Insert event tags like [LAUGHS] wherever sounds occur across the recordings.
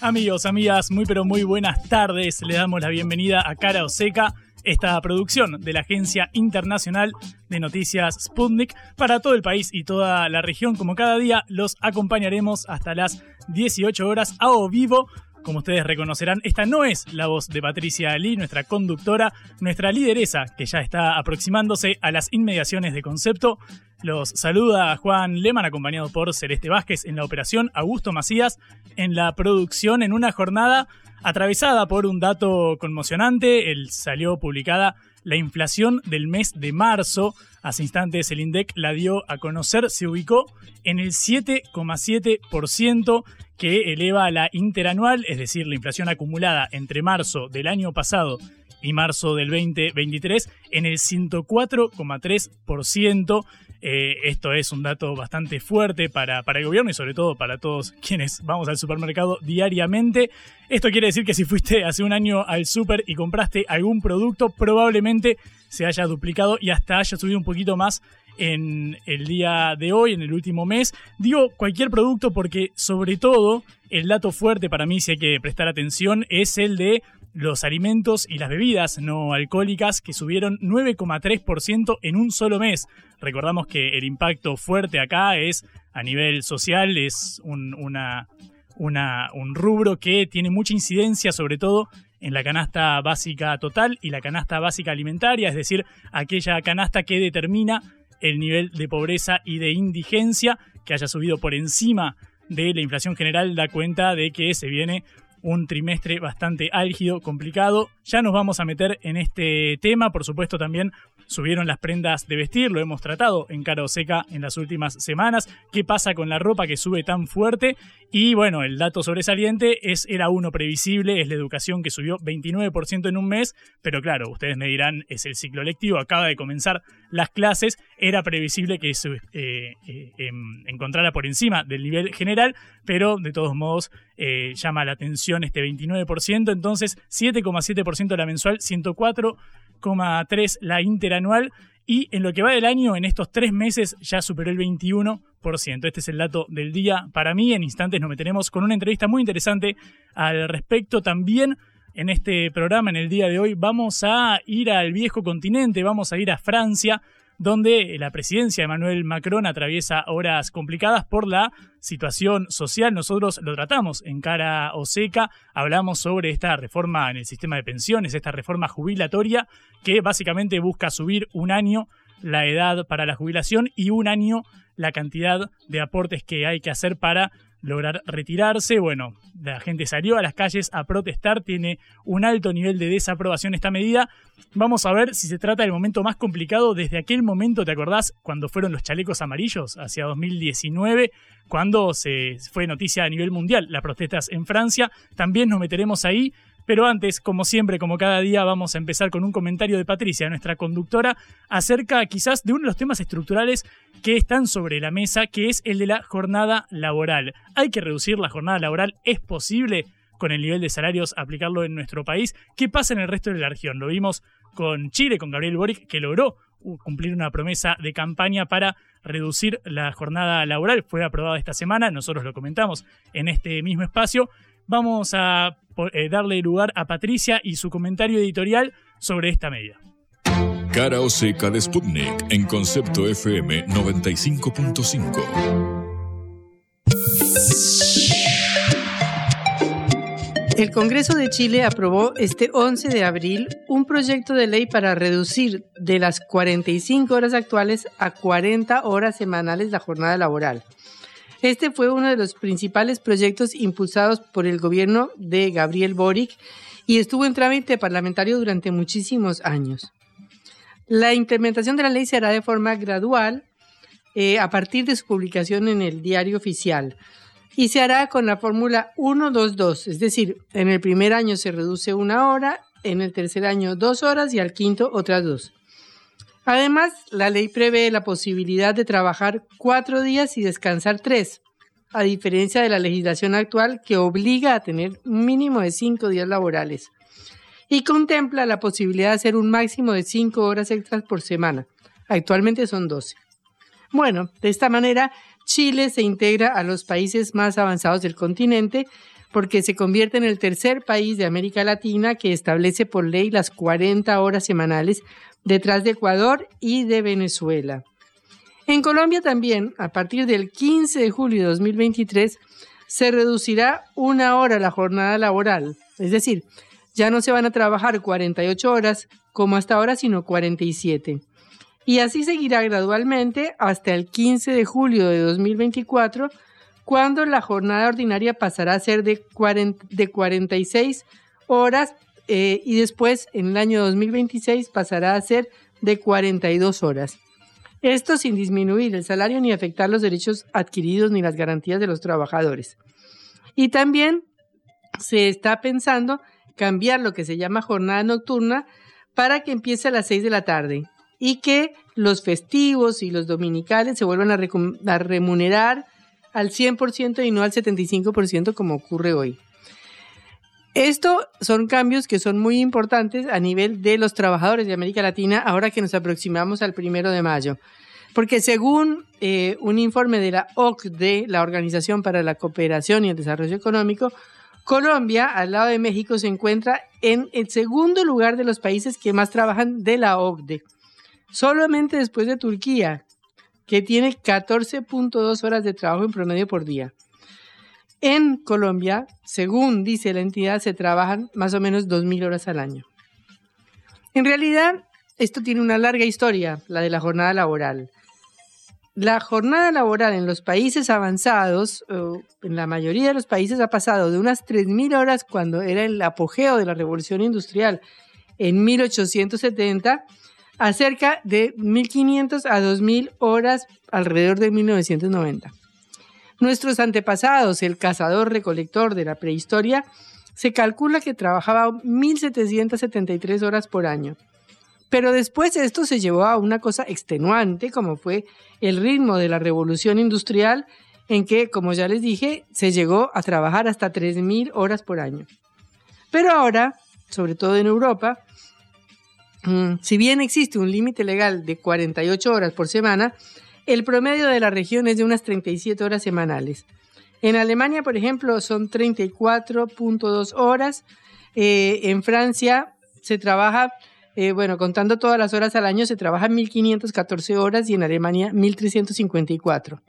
Amigos, amigas, muy pero muy buenas tardes. Le damos la bienvenida a Cara o Seca, esta producción de la Agencia Internacional de Noticias Sputnik para todo el país y toda la región. Como cada día, los acompañaremos hasta las 18 horas a o vivo como ustedes reconocerán, esta no es la voz de Patricia Ali, nuestra conductora, nuestra lideresa, que ya está aproximándose a las inmediaciones de concepto. Los saluda Juan Leman, acompañado por Celeste Vázquez en la operación, Augusto Macías en la producción, en una jornada atravesada por un dato conmocionante. El salió publicada la inflación del mes de marzo. Hace instantes el INDEC la dio a conocer, se ubicó en el 7,7% que eleva la interanual, es decir, la inflación acumulada entre marzo del año pasado y marzo del 2023 en el 104,3%. Eh, esto es un dato bastante fuerte para, para el gobierno y sobre todo para todos quienes vamos al supermercado diariamente. Esto quiere decir que si fuiste hace un año al super y compraste algún producto, probablemente se haya duplicado y hasta haya subido un poquito más en el día de hoy, en el último mes. Digo cualquier producto porque sobre todo el dato fuerte para mí, si hay que prestar atención, es el de los alimentos y las bebidas no alcohólicas que subieron 9,3% en un solo mes. Recordamos que el impacto fuerte acá es a nivel social, es un, una, un rubro que tiene mucha incidencia sobre todo en la canasta básica total y la canasta básica alimentaria, es decir, aquella canasta que determina el nivel de pobreza y de indigencia que haya subido por encima de la inflación general da cuenta de que se viene un trimestre bastante álgido, complicado. Ya nos vamos a meter en este tema, por supuesto también subieron las prendas de vestir, lo hemos tratado en Cara o Seca en las últimas semanas, qué pasa con la ropa que sube tan fuerte y bueno, el dato sobresaliente es era uno previsible, es la educación que subió 29% en un mes, pero claro, ustedes me dirán, es el ciclo lectivo, acaba de comenzar las clases, era previsible que se eh, eh, em, encontrara por encima del nivel general, pero de todos modos eh, llama la atención este 29%, entonces 7,7% la mensual, 104,3% la interanual y en lo que va del año, en estos tres meses, ya superó el 21%. Este es el dato del día. Para mí, en instantes nos meteremos con una entrevista muy interesante al respecto. También en este programa, en el día de hoy, vamos a ir al viejo continente, vamos a ir a Francia donde la presidencia de Emmanuel Macron atraviesa horas complicadas por la situación social. Nosotros lo tratamos en cara o seca, hablamos sobre esta reforma en el sistema de pensiones, esta reforma jubilatoria que básicamente busca subir un año la edad para la jubilación y un año la cantidad de aportes que hay que hacer para lograr retirarse. Bueno, la gente salió a las calles a protestar, tiene un alto nivel de desaprobación esta medida. Vamos a ver si se trata del momento más complicado desde aquel momento, ¿te acordás? Cuando fueron los chalecos amarillos, hacia 2019, cuando se fue noticia a nivel mundial las protestas en Francia. También nos meteremos ahí. Pero antes, como siempre, como cada día, vamos a empezar con un comentario de Patricia, nuestra conductora, acerca quizás de uno de los temas estructurales que están sobre la mesa, que es el de la jornada laboral. ¿Hay que reducir la jornada laboral? ¿Es posible? con el nivel de salarios aplicarlo en nuestro país. ¿Qué pasa en el resto de la región? Lo vimos con Chile, con Gabriel Boric, que logró uh, cumplir una promesa de campaña para reducir la jornada laboral. Fue aprobada esta semana, nosotros lo comentamos en este mismo espacio. Vamos a eh, darle lugar a Patricia y su comentario editorial sobre esta medida. Cara o seca de Sputnik en concepto FM 95.5. El Congreso de Chile aprobó este 11 de abril un proyecto de ley para reducir de las 45 horas actuales a 40 horas semanales la jornada laboral. Este fue uno de los principales proyectos impulsados por el gobierno de Gabriel Boric y estuvo en trámite parlamentario durante muchísimos años. La implementación de la ley se hará de forma gradual eh, a partir de su publicación en el diario oficial y se hará con la fórmula 122, es decir, en el primer año se reduce una hora, en el tercer año dos horas y al quinto otras dos. Además, la ley prevé la posibilidad de trabajar cuatro días y descansar tres, a diferencia de la legislación actual que obliga a tener un mínimo de cinco días laborales y contempla la posibilidad de hacer un máximo de cinco horas extras por semana. Actualmente son 12. Bueno, de esta manera Chile se integra a los países más avanzados del continente porque se convierte en el tercer país de América Latina que establece por ley las 40 horas semanales detrás de Ecuador y de Venezuela. En Colombia también, a partir del 15 de julio de 2023, se reducirá una hora la jornada laboral, es decir, ya no se van a trabajar 48 horas como hasta ahora, sino 47. Y así seguirá gradualmente hasta el 15 de julio de 2024, cuando la jornada ordinaria pasará a ser de, 46 horas eh, y después en el año 2026 pasará a ser de 42 horas. Esto sin disminuir el salario ni afectar los derechos adquiridos ni las garantías de los trabajadores. Y también se está pensando cambiar lo que se llama jornada nocturna para que empiece a las 6 de la tarde y que los festivos y los dominicales se vuelvan a, remunerar al 100% y no al 75% como ocurre hoy. Esto son cambios que son muy importantes a nivel de los trabajadores de América Latina ahora que nos aproximamos al primero de mayo. Porque según eh, un informe de la OCDE, la Organización para la Cooperación y el Desarrollo Económico, Colombia, al lado de México, se encuentra en el segundo lugar de los países que más trabajan de la OCDE. Solamente después de Turquía, que tiene 14.2 horas de trabajo en promedio por día. En Colombia, según dice la entidad, se trabajan más o menos 2.000 horas al año. En realidad, esto tiene una larga historia, la de la jornada laboral. La jornada laboral en los países avanzados, en la mayoría de los países, ha pasado de unas 3.000 horas cuando era el apogeo de la revolución industrial en 1870 a cerca de 1.500 a 2.000 horas alrededor de 1990. Nuestros antepasados, el cazador-recolector de la prehistoria, se calcula que trabajaba 1.773 horas por año. Pero después esto se llevó a una cosa extenuante, como fue el ritmo de la revolución industrial, en que, como ya les dije, se llegó a trabajar hasta 3.000 horas por año. Pero ahora, sobre todo en Europa, mm, si bien existe un límite legal de 48 horas por semana, el promedio de la región es de unas 37 horas semanales. En Alemania, por ejemplo, son 34.2 horas. Eh, en Francia se trabaja eh, bueno, contando todas las horas al año, se trabaja 1.514 horas y en Alemania 1.354.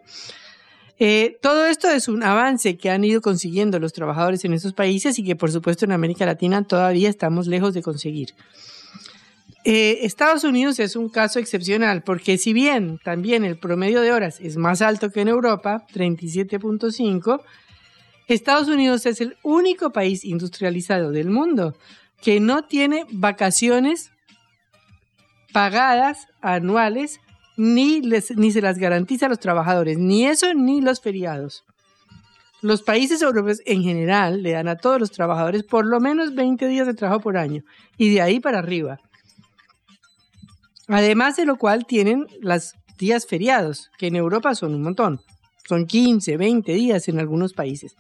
Eh, todo esto es un avance que han ido consiguiendo los trabajadores en estos países y que por supuesto en América Latina todavía estamos lejos de conseguir. Eh, Estados Unidos es un caso excepcional porque si bien también el promedio de horas es más alto que en Europa, 37.5, Estados Unidos es el único país industrializado del mundo que no tiene vacaciones pagadas anuales ni, ni se las garantiza a los trabajadores, ni eso ni los feriados. Los países europeos en general le dan a todos los trabajadores por lo menos 20 días de trabajo por año y de ahí para arriba. Además de lo cual tienen los días feriados, que en Europa son un montón. Son 15, 20 días en algunos países.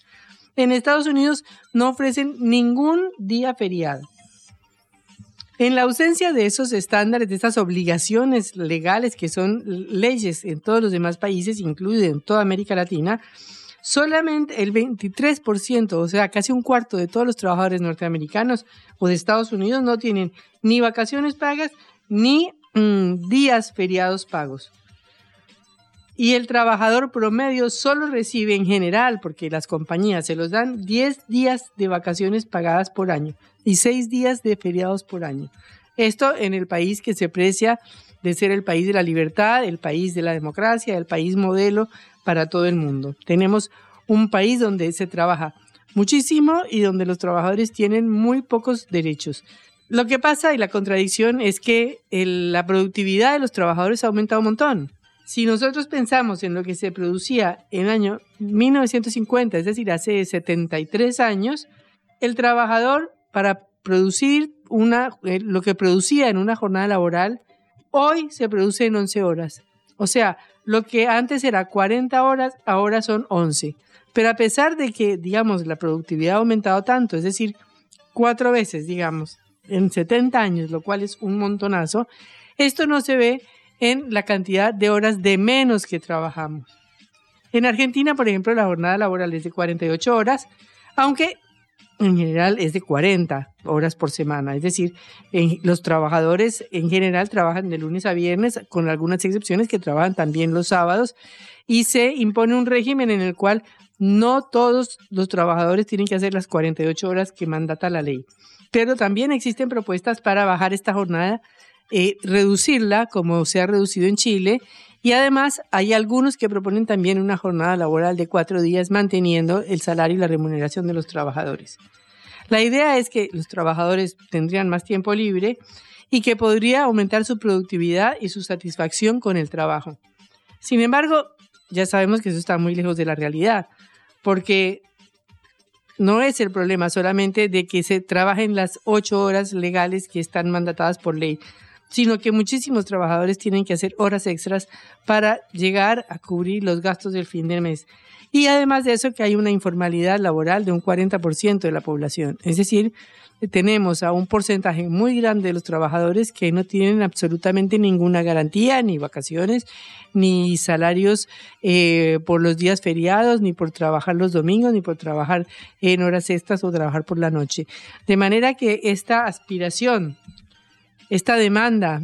En Estados Unidos no ofrecen ningún día feriado. En la ausencia de esos estándares, de estas obligaciones legales que son leyes en todos los demás países, incluido en toda América Latina, solamente el 23%, o sea, casi un cuarto de todos los trabajadores norteamericanos o de Estados Unidos no tienen ni vacaciones pagas ni mm, días feriados pagos. y el trabajador promedio solo recibe en general, porque las compañías se los dan 10 días de vacaciones pagadas por año y 6 días de feriados por año. Esto en el país que se precia de ser el país de la libertad, el país de la democracia, el país modelo para todo el mundo. Tenemos un país donde se trabaja muchísimo y donde los trabajadores tienen muy pocos derechos. Lo que pasa y la contradicción es que la productividad de los trabajadores ha aumentado un montón. Si nosotros pensamos en lo que se producía en el año 1950, es decir, hace 73 años, el trabajador para producir una, eh, lo que producía en una jornada laboral, hoy se produce en 11 horas. O sea, lo que antes era 40 horas, ahora son 11. Pero a pesar de que, digamos, la productividad ha aumentado tanto, es decir, cuatro veces, digamos, en 70 años, lo cual es un montonazo, esto no se ve en la cantidad de horas de menos que trabajamos. En Argentina, por ejemplo, la jornada laboral es de 48 horas, aunque en general es de 40 horas por semana. Es decir, los trabajadores en general trabajan de lunes a viernes, con algunas excepciones que trabajan también los sábados, y se impone un régimen en el cual no todos los trabajadores tienen que hacer las 48 horas que mandata la ley. Pero también existen propuestas para bajar esta jornada, eh, reducirla como se ha reducido en Chile. Y además hay algunos que proponen también una jornada laboral de cuatro días manteniendo el salario y la remuneración de los trabajadores. La idea es que los trabajadores tendrían más tiempo libre y que podría aumentar su productividad y su satisfacción con el trabajo. Sin embargo, ya sabemos que eso está muy lejos de la realidad porque no es el problema solamente de que se trabajen las ocho horas legales que están mandatadas por ley, sino que muchísimos trabajadores tienen que hacer horas extras para llegar a cubrir los gastos del fin del mes. Y además de eso, que hay una informalidad laboral de un 40% de la población. Es decir, tenemos a un porcentaje muy grande de los trabajadores que no tienen absolutamente ninguna garantía, ni vacaciones, ni salarios eh, por los días feriados, ni por trabajar los domingos, ni por trabajar en horas extras o trabajar por la noche. De manera que esta aspiración, esta demanda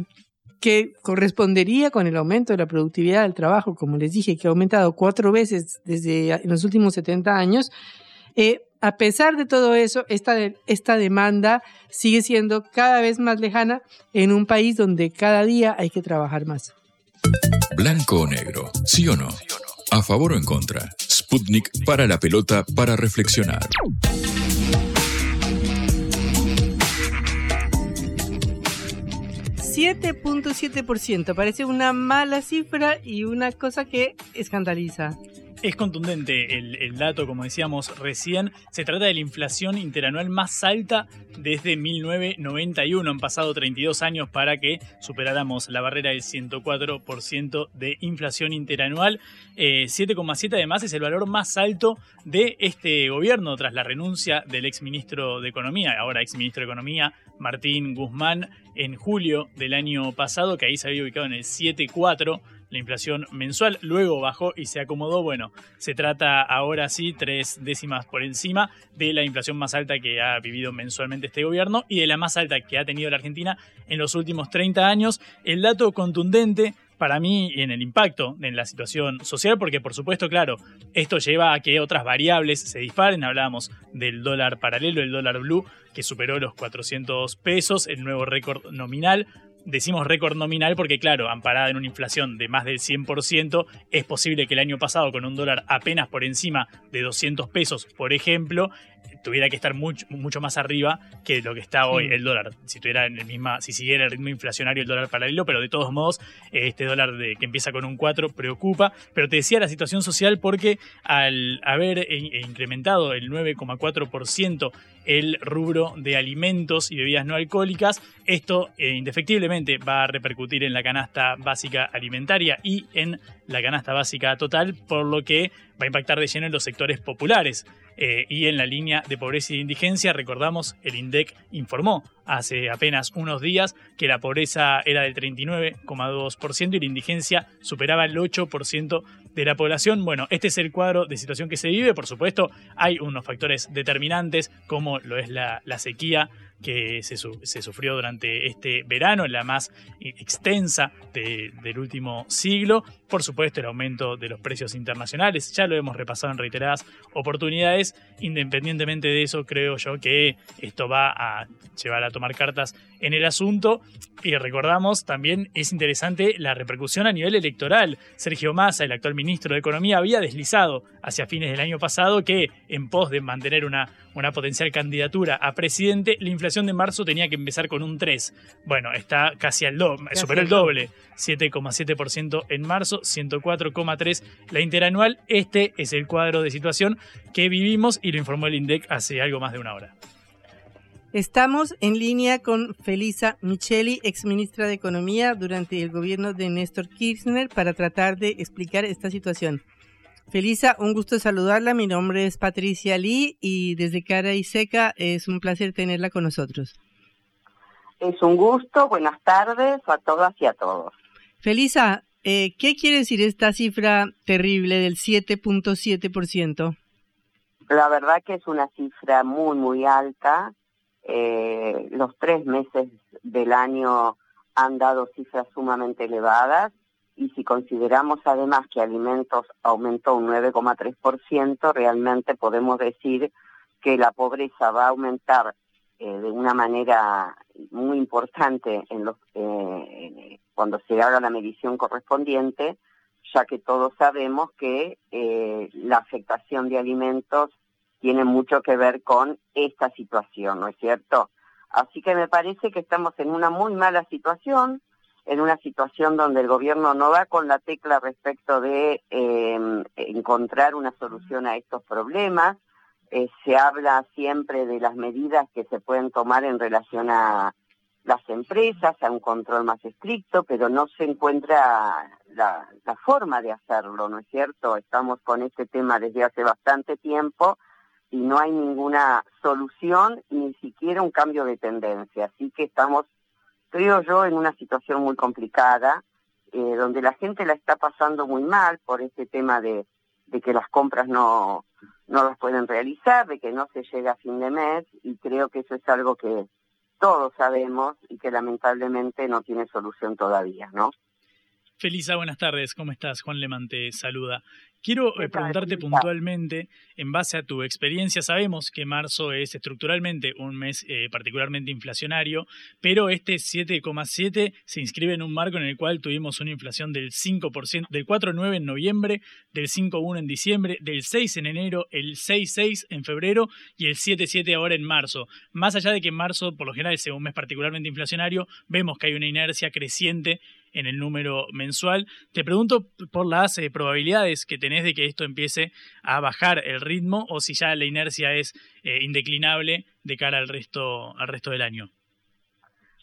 que correspondería con el aumento de la productividad del trabajo, como les dije, que ha aumentado cuatro veces desde los últimos 70 años, eh, a pesar de todo eso, esta, esta demanda sigue siendo cada vez más lejana en un país donde cada día hay que trabajar más. Blanco o negro, sí o no. A favor o en contra. Sputnik para la pelota para reflexionar. ...7.7%. Parece una mala cifra y una cosa que escandaliza. Es contundente el, dato, como decíamos recién. Se trata de la inflación interanual más alta desde 1991. Han pasado 32 años para que superáramos la barrera del 104% de inflación interanual. 7,7 eh, además es el valor más alto de este gobierno tras la renuncia del exministro de Economía, ahora exministro de Economía, Martín Guzmán, en julio del año pasado, que ahí se había ubicado en el 7,4 la inflación mensual, luego bajó y se acomodó. Bueno, se trata ahora sí tres décimas por encima de la inflación más alta que ha vivido mensualmente este gobierno y de la más alta que ha tenido la Argentina en los últimos 30 años. El dato contundente para mí en el impacto en la situación social, porque por supuesto, claro, esto lleva a que otras variables se disparen. Hablábamos del dólar paralelo, el dólar blue, que superó los 400 pesos, el nuevo récord nominal decimos récord nominal porque, claro, amparada en una inflación de más del 100%, es posible que el año pasado, con un dólar apenas por encima de 200 pesos, por ejemplo, tuviera que estar mucho, mucho más arriba que lo que está hoy el dólar. Si tuviera en el misma, si siguiera el ritmo inflacionario el dólar paralelo, pero de todos modos, este dólar de, que empieza con un 4 preocupa. Pero te decía la situación social porque al haber incrementado el 9,4% el rubro de alimentos y bebidas no alcohólicas, esto eh, indefectiblemente va a repercutir en la canasta básica alimentaria y en la canasta básica total, por lo que va a impactar de lleno en los sectores populares. Eh, y en la línea de pobreza y indigencia, recordamos, el INDEC informó hace apenas unos días que la pobreza era del 39,2% y la indigencia superaba el 8% de la población. Bueno, este es el cuadro de situación que se vive. Por supuesto, hay unos factores determinantes, como lo es la sequía que se, sufrió durante este verano, la más extensa del último siglo. Por supuesto, el aumento de los precios internacionales, ya lo hemos repasado en reiteradas oportunidades. Independientemente de eso, creo yo que esto va a llevar a tomar cartas en el asunto. Y recordamos también es interesante la repercusión a nivel electoral. Sergio Massa, el actual ministro de Economía, había deslizado hacia fines del año pasado que en pos de mantener una, una potencial candidatura a presidente, la inflación de marzo tenía que empezar con un 3. Bueno, está casi al doble, superó el doble. 7,7% en marzo, 104,3% la interanual. Este es el cuadro de situación que vivimos y lo informó el INDEC hace algo más de una hora. Estamos en línea con Felisa Micheli, exministra de Economía durante el gobierno de Néstor Kirchner, para tratar de explicar esta situación. Felisa, un gusto saludarla. Mi nombre es Patricia Lee y desde Cara y Seca es un placer tenerla con nosotros. Es un gusto. Buenas tardes a todas y a todos. Felisa, eh, ¿qué quiere decir esta cifra terrible del 7.7%? La verdad que es una cifra muy, muy alta eh, los tres meses del año han dado cifras sumamente elevadas y si consideramos además que alimentos aumentó un 9,3%, realmente podemos decir que la pobreza va a aumentar eh, de una manera muy importante en los, eh, cuando se haga la medición correspondiente, ya que todos sabemos que eh, la afectación de alimentos tiene mucho que ver con esta situación, ¿no es cierto? Así que me parece que estamos en una muy mala situación, en una situación donde el gobierno no va con la tecla respecto de em, encontrar una solución a estos problemas. Eh, se habla siempre de las medidas que se pueden tomar en relación a las empresas, a un control más estricto, pero no se encuentra la, la forma de hacerlo, ¿no es cierto? Estamos con este tema desde hace bastante tiempo y no hay ninguna solución, ni siquiera un cambio de tendencia. Así que estamos, creo yo, en una situación muy complicada, eh, donde la gente la está pasando muy mal por este tema de, de que las compras no, no las pueden realizar, de que no se llega a fin de mes, y creo que eso es algo que todos sabemos y que lamentablemente no tiene solución todavía, ¿no? Felisa, buenas tardes, ¿cómo estás? Juan Lemán te saluda. Quiero eh, preguntarte puntualmente, en base a tu experiencia, sabemos que marzo es estructuralmente un mes eh, particularmente inflacionario, pero este 7,7 se inscribe en un marco en el cual tuvimos una inflación del 5%, del 4,9 en noviembre, del 5,1 en diciembre, del 6 en enero, el 6,6 en febrero y el 7,7 ahora en marzo. Más allá de que en marzo, por lo general, es un mes particularmente inflacionario, vemos que hay una inercia creciente en el número mensual. Te pregunto por las eh, probabilidades que tenés de que esto empiece a bajar el ritmo o si ya la inercia es eh, indeclinable de cara al resto, al resto del año.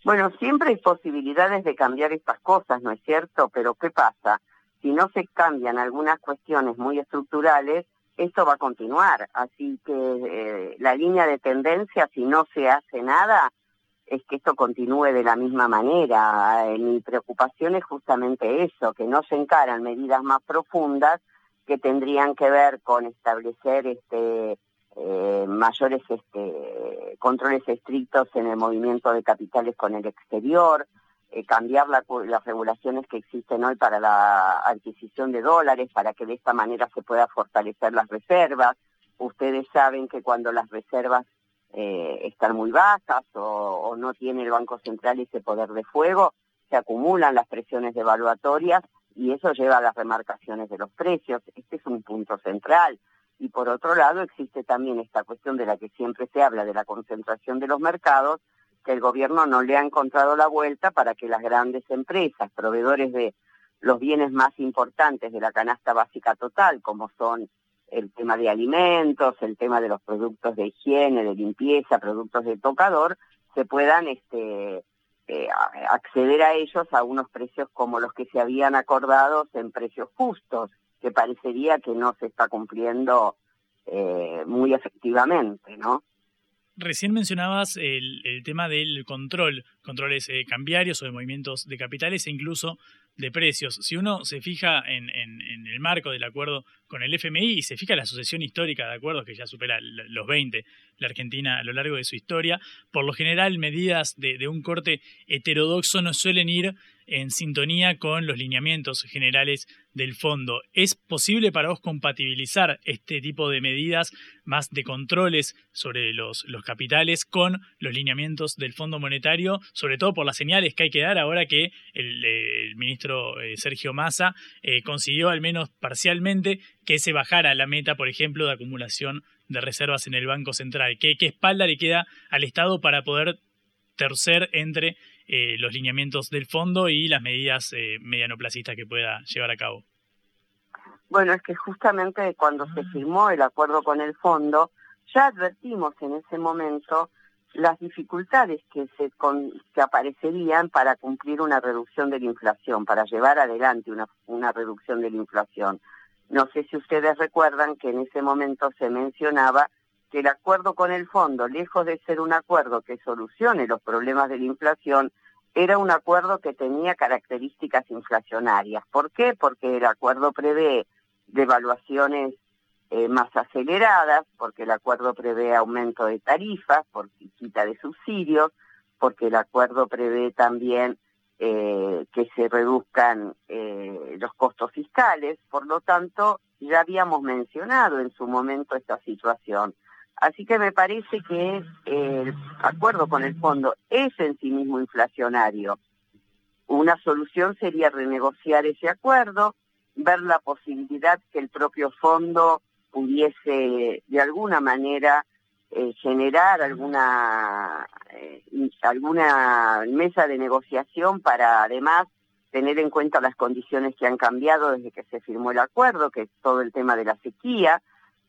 Bueno, siempre hay posibilidades de cambiar estas cosas, ¿no es cierto? Pero ¿qué pasa? Si no se cambian algunas cuestiones muy estructurales, esto va a continuar. Así que eh, la línea de tendencia, si no se hace nada, es que esto continúe de la misma manera. Eh, mi preocupación es justamente eso, que no se encaran medidas más profundas que tendrían que ver con establecer este eh, mayores este, controles estrictos en el movimiento de capitales con el exterior, eh, cambiar las regulaciones que existen hoy para la adquisición de dólares para que de esta manera se pueda fortalecer las reservas. Ustedes saben que cuando las reservas eh, están muy bajas o, no tiene el Banco Central ese poder de fuego, se acumulan las presiones devaluatorias y eso lleva a las remarcaciones de los precios. Este es un punto central. Y por otro lado existe también esta cuestión de la que siempre se habla, de la concentración de los mercados, que el gobierno no le ha encontrado la vuelta para que las grandes empresas, proveedores de los bienes más importantes de la canasta básica total, como son el tema de alimentos, el tema de los productos de higiene, de limpieza, productos de tocador, se puedan este, eh, acceder a ellos a unos precios como los que se habían acordado en precios justos, que parecería que no se está cumpliendo eh, muy efectivamente, ¿no? Recién mencionabas el, tema del control, controles eh, cambiarios o de movimientos de capitales e incluso de precios. Si uno se fija en, el marco del acuerdo con el FMI y se fija en la sucesión histórica de acuerdos que ya supera los 20, la Argentina a lo largo de su historia, por lo general medidas de, de un corte heterodoxo no suelen ir en sintonía con los lineamientos generales del fondo. ¿Es posible para vos compatibilizar este tipo de medidas más de controles sobre los, capitales con los lineamientos del Fondo Monetario, sobre todo por las señales que hay que dar ahora que el, ministro eh, Sergio Massa eh, consiguió al menos parcialmente que se bajara la meta, por ejemplo, de acumulación de reservas en el Banco Central? ¿Qué, qué espalda le queda al Estado para poder tercer entre eh, los lineamientos del fondo y las medidas eh, medianoplacistas que pueda llevar a cabo. Bueno, es que justamente cuando se firmó el acuerdo con el fondo, ya advertimos en ese momento las dificultades que se que aparecerían para cumplir una reducción de la inflación, para llevar adelante una, una reducción de la inflación. No sé si ustedes recuerdan que en ese momento se mencionaba que el acuerdo con el fondo, lejos de ser un acuerdo que solucione los problemas de la inflación, era un acuerdo que tenía características inflacionarias. ¿Por qué? Porque el acuerdo prevé devaluaciones eh, más aceleradas, porque el acuerdo prevé aumento de tarifas, por quita de subsidios, porque el acuerdo prevé también eh, que se reduzcan eh, los costos fiscales. Por lo tanto, ya habíamos mencionado en su momento esta situación. Así que me parece que el acuerdo con el fondo es en sí mismo inflacionario. Una solución sería renegociar ese acuerdo, ver la posibilidad que el propio fondo pudiese de alguna manera eh, generar alguna eh, alguna mesa de negociación para además tener en cuenta las condiciones que han cambiado desde que se firmó el acuerdo, que es todo el tema de la sequía,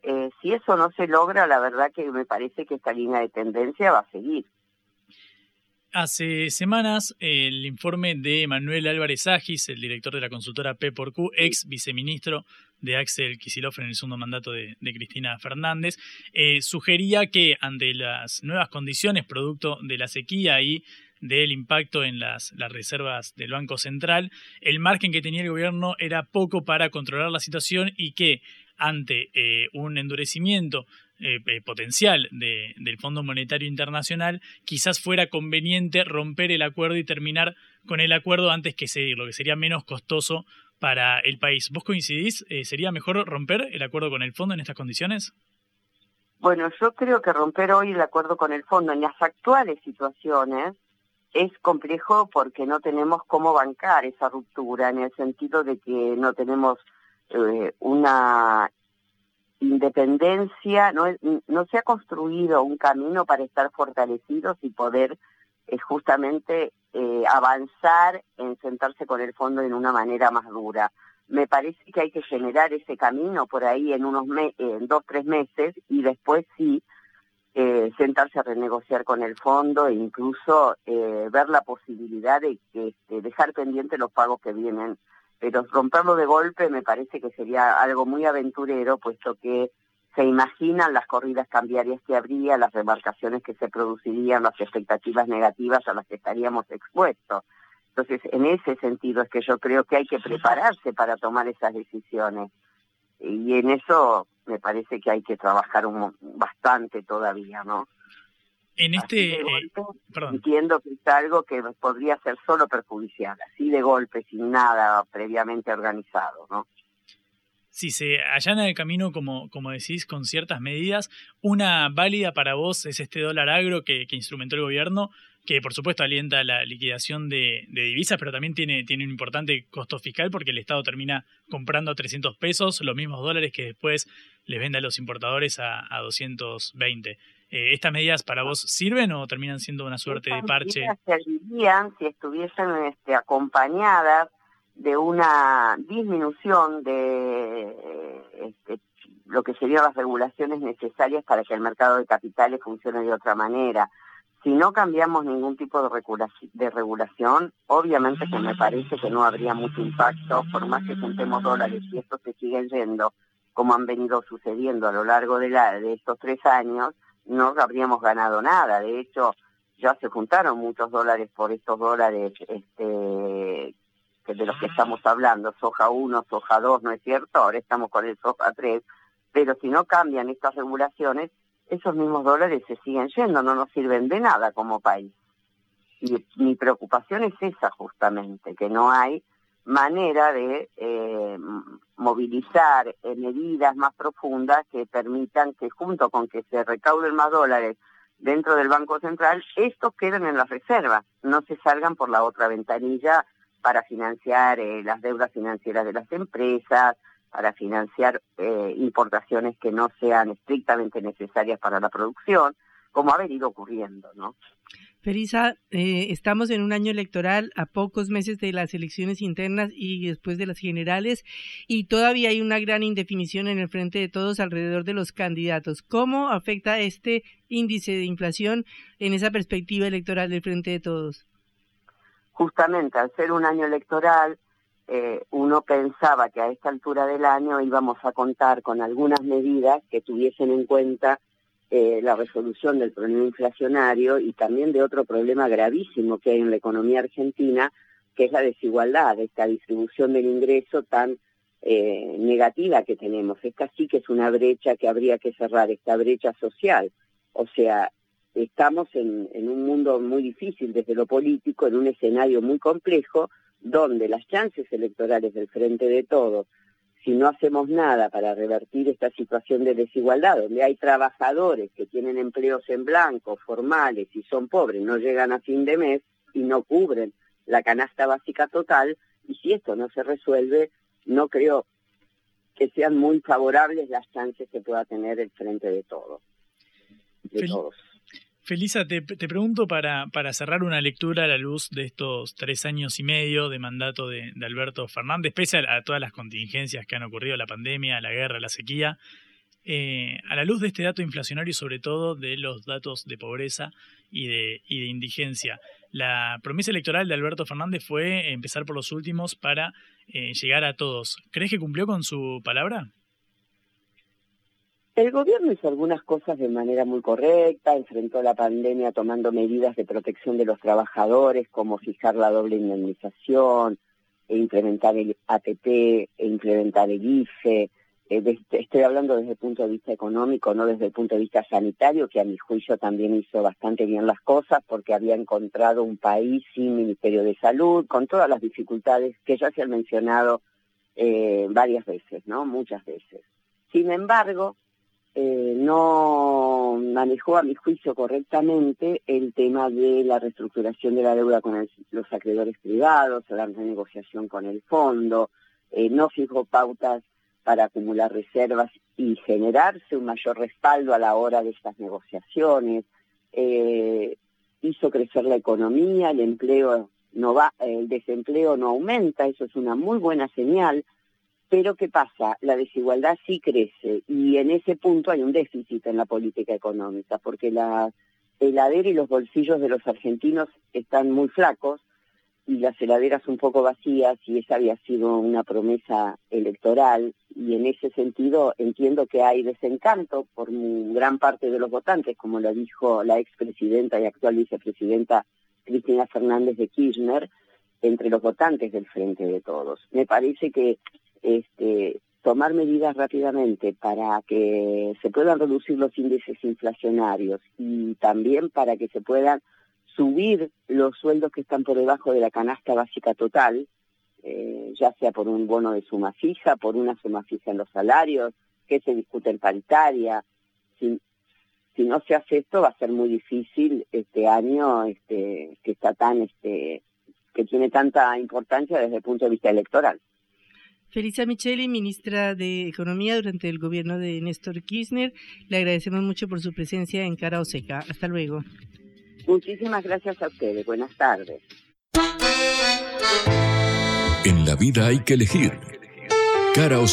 eh, si eso no se logra, la verdad que me parece que esta línea de tendencia va a seguir. Hace semanas, el informe de Manuel Álvarez Agis, el director de la consultora P por Q, ex viceministro de Axel Kicillof en el segundo mandato de, Cristina Fernández, eh, sugería que ante las nuevas condiciones producto de la sequía y del impacto en las, las, reservas del Banco Central, el margen que tenía el gobierno era poco para controlar la situación y que ante eh, un endurecimiento eh, eh, potencial del Fondo Monetario Internacional, quizás fuera conveniente romper el acuerdo y terminar con el acuerdo antes que seguirlo, que sería menos costoso para el país. ¿Vos coincidís? ¿Sería mejor romper el acuerdo con el fondo en estas condiciones? Bueno, yo creo que romper hoy el acuerdo con el fondo en las actuales situaciones es complejo porque no tenemos cómo bancar esa ruptura en el sentido de que no tenemos eh, una independencia, no, no se ha construido un camino para estar fortalecidos y poder eh, justamente eh, avanzar en sentarse con el fondo en una manera más dura. Me parece que hay que generar ese camino por ahí en unos en dos, tres meses y después sí sentarse a renegociar con el fondo e incluso ver la posibilidad de, de dejar pendientes los pagos que vienen pero romperlo de golpe me parece que sería algo muy aventurero, puesto que se imaginan las corridas cambiarias que habría, las remarcaciones que se producirían, las expectativas negativas a las que estaríamos expuestos. Entonces, en ese sentido es que yo creo que hay que prepararse para tomar esas decisiones. Y en eso me parece que hay que trabajar un, bastante todavía, ¿no? En este. Eh, entiendo que es algo que podría ser solo perjudicial, así de golpe, sin nada previamente organizado, ¿no? Si se allana el camino, como, como decís, con ciertas medidas, una válida para vos es este dólar agro que, instrumentó el gobierno, que por supuesto alienta la liquidación de, divisas, pero también tiene, tiene un importante costo fiscal porque el Estado termina comprando a 300 pesos los mismos dólares que después les vende a los importadores a, a 220. Eh, ¿Estas medidas para vos sirven o terminan siendo una suerte de parche? Servirían si estuviesen este, acompañadas de una disminución de este, lo que serían las regulaciones necesarias para que el mercado de capitales funcione de otra manera. Si no cambiamos ningún tipo de, regulación, de regulación, obviamente que me parece que no habría mucho impacto, por más que juntemos dólares y esto se sigue yendo, como han venido sucediendo a lo largo de, la, de estos tres años, no habríamos ganado nada. De hecho, ya se juntaron muchos dólares por estos dólares este, de los que estamos hablando, soja 1, soja 2, ¿no es cierto? Ahora estamos con el soja 3, pero si no cambian estas regulaciones, esos mismos dólares se siguen yendo, no nos sirven de nada como país. Y mi preocupación es esa justamente, que no hay manera de eh, movilizar eh, medidas más profundas que permitan que junto con que se recauden más dólares dentro del Banco Central, estos queden en las reservas, no se salgan por la otra ventanilla para financiar eh, las deudas financieras de las empresas, para financiar eh, importaciones que no sean estrictamente necesarias para la producción, como ha venido ocurriendo, ¿no? Felisa, eh, estamos en un año electoral a pocos meses de las elecciones internas y después de las generales y todavía hay una gran indefinición en el frente de todos alrededor de los candidatos. ¿Cómo afecta este índice de inflación en esa perspectiva electoral del frente de todos? Justamente al ser un año electoral, eh, uno pensaba que a esta altura del año íbamos a contar con algunas medidas que tuviesen en cuenta eh, la resolución del problema inflacionario y también de otro problema gravísimo que hay en la economía argentina, que es la desigualdad, esta distribución del ingreso tan eh, negativa que tenemos. Esta sí que es una brecha que habría que cerrar, esta brecha social. O sea, estamos en, en un mundo muy difícil desde lo político, en un escenario muy complejo, donde las chances electorales del Frente de Todos si no hacemos nada para revertir esta situación de desigualdad, donde hay trabajadores que tienen empleos en blanco, formales y son pobres, no llegan a fin de mes y no cubren la canasta básica total, y si esto no se resuelve, no creo que sean muy favorables las chances que pueda tener el frente de todos. De todos. Felisa, te, pregunto para, cerrar una lectura a la luz de estos tres años y medio de mandato de, Alberto Fernández, pese a, todas las contingencias que han ocurrido, la pandemia, la guerra, la sequía, eh, a la luz de este dato inflacionario y sobre todo de los datos de pobreza y de, y de indigencia, la promesa electoral de Alberto Fernández fue empezar por los últimos para eh, llegar a todos. ¿Crees que cumplió con su palabra? El gobierno hizo algunas cosas de manera muy correcta, enfrentó la pandemia tomando medidas de protección de los trabajadores, como fijar la doble indemnización, e implementar el ATP, e implementar el IFE. Eh, estoy hablando desde el punto de vista económico, no desde el punto de vista sanitario, que a mi juicio también hizo bastante bien las cosas, porque había encontrado un país sin Ministerio de Salud, con todas las dificultades que ya se han mencionado eh, varias veces, ¿no? Muchas veces. Sin embargo, eh, no manejó a mi juicio correctamente el tema de la reestructuración de la deuda con los acreedores privados, la renegociación con el fondo, eh, no fijó pautas para acumular reservas y generarse un mayor respaldo a la hora de estas negociaciones, eh, hizo crecer la economía, el empleo no va, el desempleo no aumenta, eso es una muy buena señal, pero ¿qué pasa? La desigualdad sí crece y en ese punto hay un déficit en la política económica, porque la heladera y los bolsillos de los argentinos están muy flacos y las heladeras un poco vacías y esa había sido una promesa electoral y en ese sentido entiendo que hay desencanto por gran parte de los votantes, como lo dijo la expresidenta y actual vicepresidenta Cristina Fernández de Kirchner, entre los votantes del Frente de Todos. Me parece que este, tomar medidas rápidamente para que se puedan reducir los índices inflacionarios y también para que se puedan subir los sueldos que están por debajo de la canasta básica total, eh, ya sea por un bono de suma fija, por una suma fija en los salarios, que se discute en paritaria. Si, si no se hace esto va a ser muy difícil este año este, que está tan este, que tiene tanta importancia desde el punto de vista electoral. Felisa Micheli, ministra de Economía durante el gobierno de Néstor Kirchner. Le agradecemos mucho por su presencia en Cara Oseca. Hasta luego. Muchísimas gracias a ustedes. Buenas tardes. En la vida hay que elegir. Cara o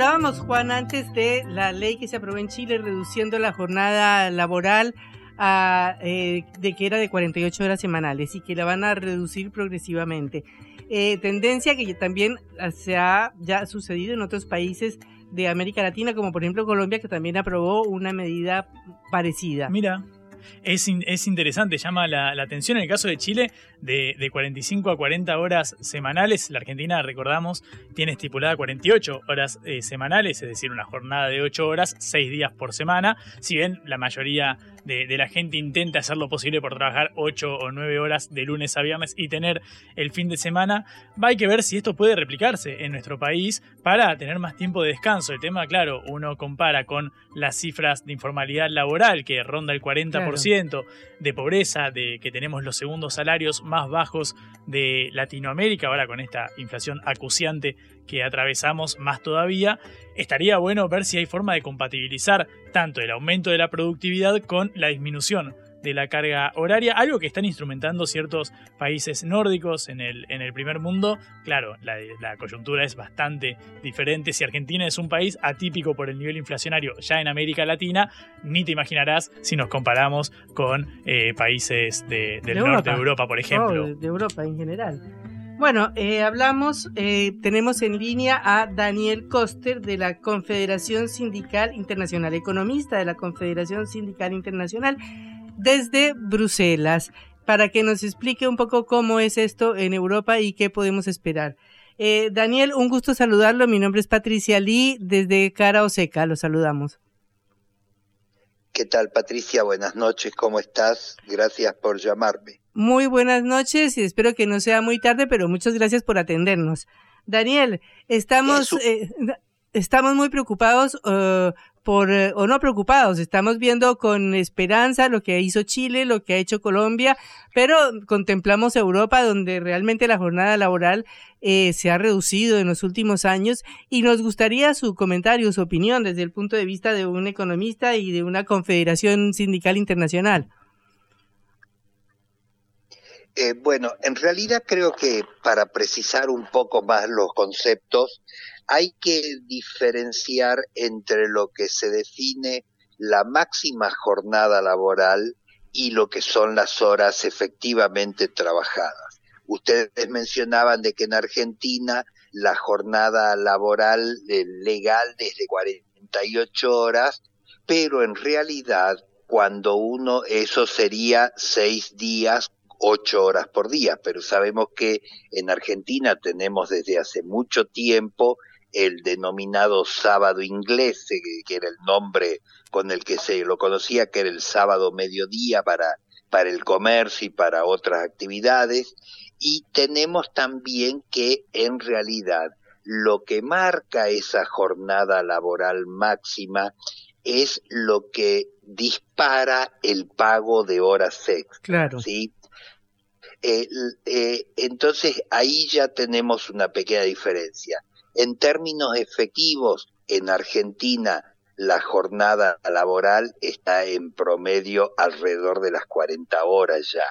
hablábamos, Juan, antes de la ley que se aprobó en Chile reduciendo la jornada laboral a, eh, de que era de 48 horas semanales y que la van a reducir progresivamente. Eh, tendencia que también se ha ya sucedido en otros países de América Latina, como por ejemplo Colombia, que también aprobó una medida parecida. Mira, es, es interesante, llama la, atención en el caso de Chile, de, de, 45 a 40 horas semanales. La Argentina, recordamos, tiene estipulada 48 horas eh, semanales, es decir, una jornada de 8 horas, 6 días por semana. Si bien la mayoría de, la gente intenta hacer lo posible por trabajar 8 o 9 horas de lunes a viernes y tener el fin de semana, va a que ver si esto puede replicarse en nuestro país para tener más tiempo de descanso. El tema, claro, uno compara con las cifras de informalidad laboral que ronda el 40%, de pobreza, de que tenemos los segundos salarios más bajos de Latinoamérica, ahora con esta inflación acuciante que atravesamos más todavía, estaría bueno ver si hay forma de compatibilizar tanto el aumento de la productividad con la disminución de la carga horaria, algo que están instrumentando ciertos países nórdicos en el, en el primer mundo. Claro, la, coyuntura es bastante diferente. Si Argentina es un país atípico por el nivel inflacionario ya en América Latina, ni te imaginarás si nos comparamos con eh, países del norte de Europa, por ejemplo. de Europa en general. Bueno, eh, hablamos, eh, tenemos en línea a Daniel Koster de la Confederación Sindical Internacional, economista de la Confederación Sindical Internacional desde Bruselas, para que nos explique un poco cómo es esto en Europa y qué podemos esperar. Eh, Daniel, un gusto saludarlo. Mi nombre es Patricia Lee, desde Cara Oseca, lo saludamos. ¿Qué tal, Patricia? Buenas noches, ¿cómo estás? Gracias por llamarme. Muy buenas noches y espero que no sea muy tarde, pero muchas gracias por atendernos. Daniel, estamos, eh, estamos muy preocupados uh, por, uh, o no preocupados, estamos viendo con esperanza lo que hizo Chile, lo que ha hecho Colombia, pero contemplamos Europa donde realmente la jornada laboral eh, se ha reducido en los últimos años y nos gustaría su comentario, su opinión desde el punto de vista de un economista y de una confederación sindical internacional. Eh, bueno, en realidad creo que para precisar un poco más los conceptos, hay que diferenciar entre lo que se define la máxima jornada laboral y lo que son las horas efectivamente trabajadas. Ustedes mencionaban de que en Argentina la jornada laboral eh, legal es de 48 horas, pero en realidad cuando uno, eso sería seis días ocho horas por día, pero sabemos que en Argentina tenemos desde hace mucho tiempo el denominado sábado inglés, eh, que era el nombre con el que se lo conocía, que era el sábado mediodía para, para el comercio y para otras actividades, y tenemos también que en realidad lo que marca esa jornada laboral máxima es lo que dispara el pago de horas extras. Claro. ¿sí? Eh, eh, entonces ahí ya tenemos una pequeña diferencia. En términos efectivos, en Argentina la jornada laboral está en promedio alrededor de las 40 horas ya.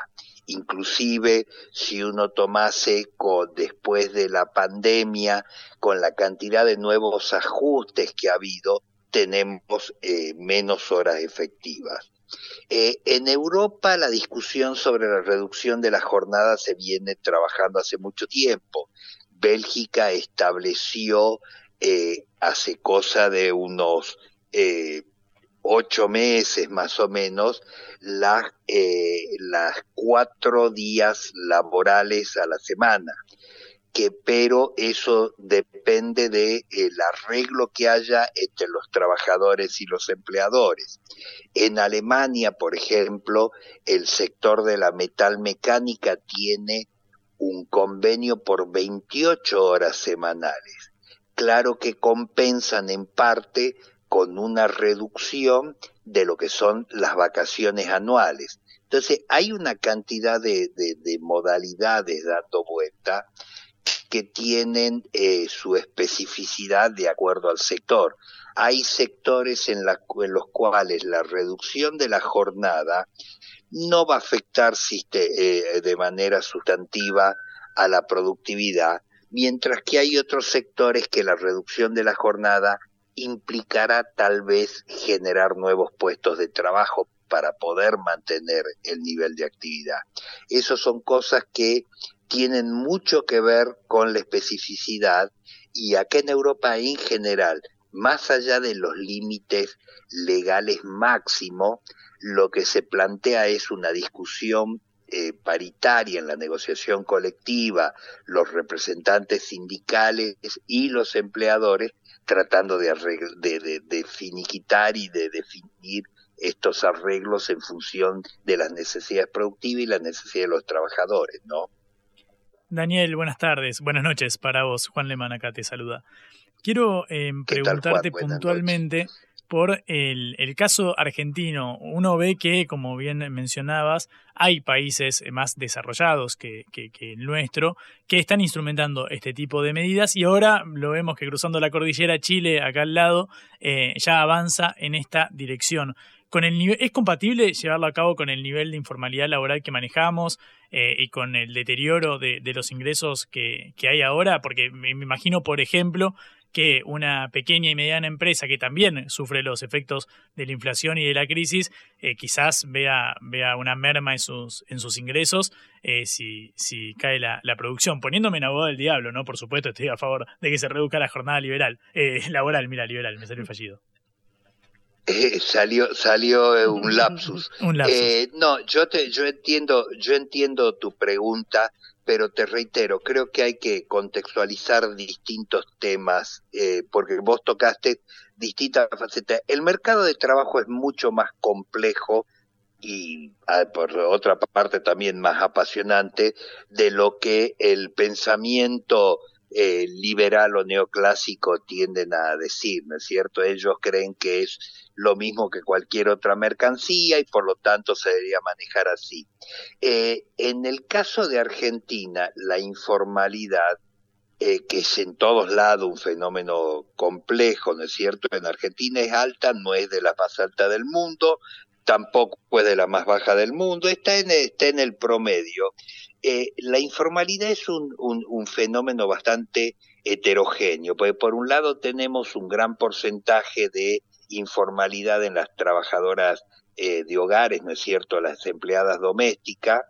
Inclusive si uno tomase después de la pandemia, con la cantidad de nuevos ajustes que ha habido, tenemos eh, menos horas efectivas. Eh, en Europa la discusión sobre la reducción de la jornada se viene trabajando hace mucho tiempo. Bélgica estableció eh, hace cosa de unos eh, ocho meses más o menos las, las cuatro días laborales a la semana que pero eso depende de el arreglo que haya entre los trabajadores y los empleadores. En Alemania, por ejemplo, el sector de la metalmecánica tiene un convenio por 28 horas semanales. Claro que compensan en parte con una reducción de lo que son las vacaciones anuales. Entonces, hay una cantidad de, de modalidades dando vuelta que tienen eh, su especificidad de acuerdo al sector. Hay sectores en, los cuales la reducción de la jornada no va a afectar eh, de manera sustantiva a la productividad, mientras que hay otros sectores que la reducción de la jornada implicará tal vez generar nuevos puestos de trabajo para poder mantener el nivel de actividad. Esas son cosas que tienen mucho que ver con la especificidad y acá en Europa en general, más allá de los límites legales máximos, lo que se plantea es una discusión eh, paritaria en la negociación colectiva, los representantes sindicales y los empleadores tratando de, de, de, finiquitar y de definir estos arreglos en función de las necesidades productivas y las necesidades de los trabajadores, ¿no? Daniel, buenas tardes, buenas noches para vos. Juan Lemán acá te saluda. Quiero eh, preguntarte puntualmente por el, el, caso argentino. Uno ve que, como bien mencionabas, hay países más desarrollados que, que, el nuestro que están instrumentando este tipo de medidas y ahora lo vemos que cruzando la cordillera Chile, acá al lado, eh, ya avanza en esta dirección. Con el ¿Es compatible llevarlo a cabo con el nivel de informalidad laboral que manejamos eh, y con el deterioro de, los ingresos que, que, hay ahora? Porque me imagino, por ejemplo, que una pequeña y mediana empresa que también sufre los efectos de la inflación y de la crisis, eh, quizás vea, vea una merma en sus, en sus ingresos eh, si, si cae la, la, producción. Poniéndome en abogado del diablo, ¿no? Por supuesto, estoy a favor de que se reduzca la jornada liberal, eh, [LAUGHS] laboral, mira, liberal, me salió fallido. Salió salió un lapsus. un lapsus. no, yo te yo entiendo yo entiendo tu pregunta pero te reitero, creo que hay que contextualizar distintos temas, eh, porque vos tocaste distintas facetas. El mercado de trabajo es mucho más complejo y ah, por otra parte también más apasionante de lo que el pensamiento eh, liberal o neoclásico tienden a decir, ¿no es cierto? Ellos creen que es lo mismo que cualquier otra mercancía y por lo tanto se debería manejar así. Eh, en el caso de Argentina, la informalidad eh, que es en todos lados un fenómeno complejo, ¿no es cierto? En Argentina es alta, no es de la más alta del mundo, tampoco es de la más baja del mundo, está en, está en el promedio. Eh, la informalidad es un, un, fenómeno bastante heterogéneo, porque por un lado tenemos un gran porcentaje de informalidad en las trabajadoras eh, de hogares, ¿no es cierto?, las empleadas domésticas,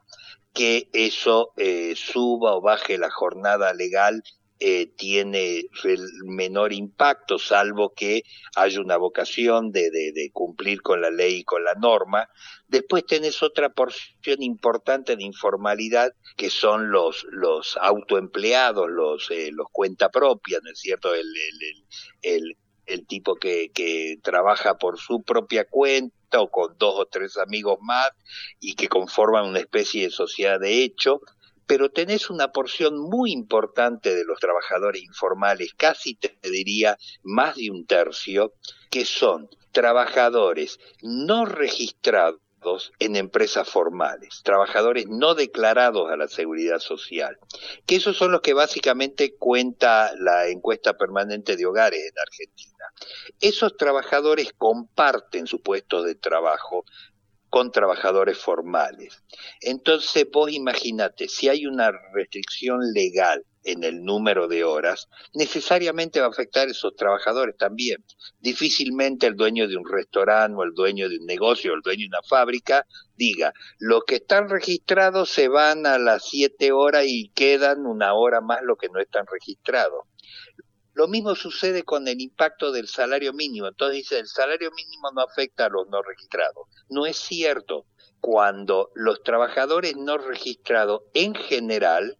que eso eh, suba o baje la jornada legal eh, tiene el menor impacto, salvo que haya una vocación de, de, cumplir con la ley y con la norma. Después tenés otra porción importante de informalidad, que son los, los autoempleados, los, eh, los cuenta propia, ¿no es cierto? El, tipo que, que trabaja por su propia cuenta o con dos o tres amigos más y que conforman una especie de sociedad de hecho, pero tenés una porción muy importante de los trabajadores informales, casi te diría más de un tercio, que son trabajadores no registrados en empresas formales, trabajadores no declarados a la seguridad social, que esos son los que básicamente cuenta la encuesta permanente de hogares en Argentina. Esos trabajadores comparten su puesto de trabajo con trabajadores formales. Entonces vos imagínate, si hay una restricción legal en el número de horas, necesariamente va a afectar a esos trabajadores también. Difícilmente el dueño de un restaurante o el dueño de un negocio o el dueño de una fábrica diga, los que están registrados se van a las siete horas y quedan una hora más los que no están registrados. Lo mismo sucede con el impacto del salario mínimo. Entonces dice, el salario mínimo no afecta a los no registrados. No es cierto. Cuando los trabajadores no registrados en general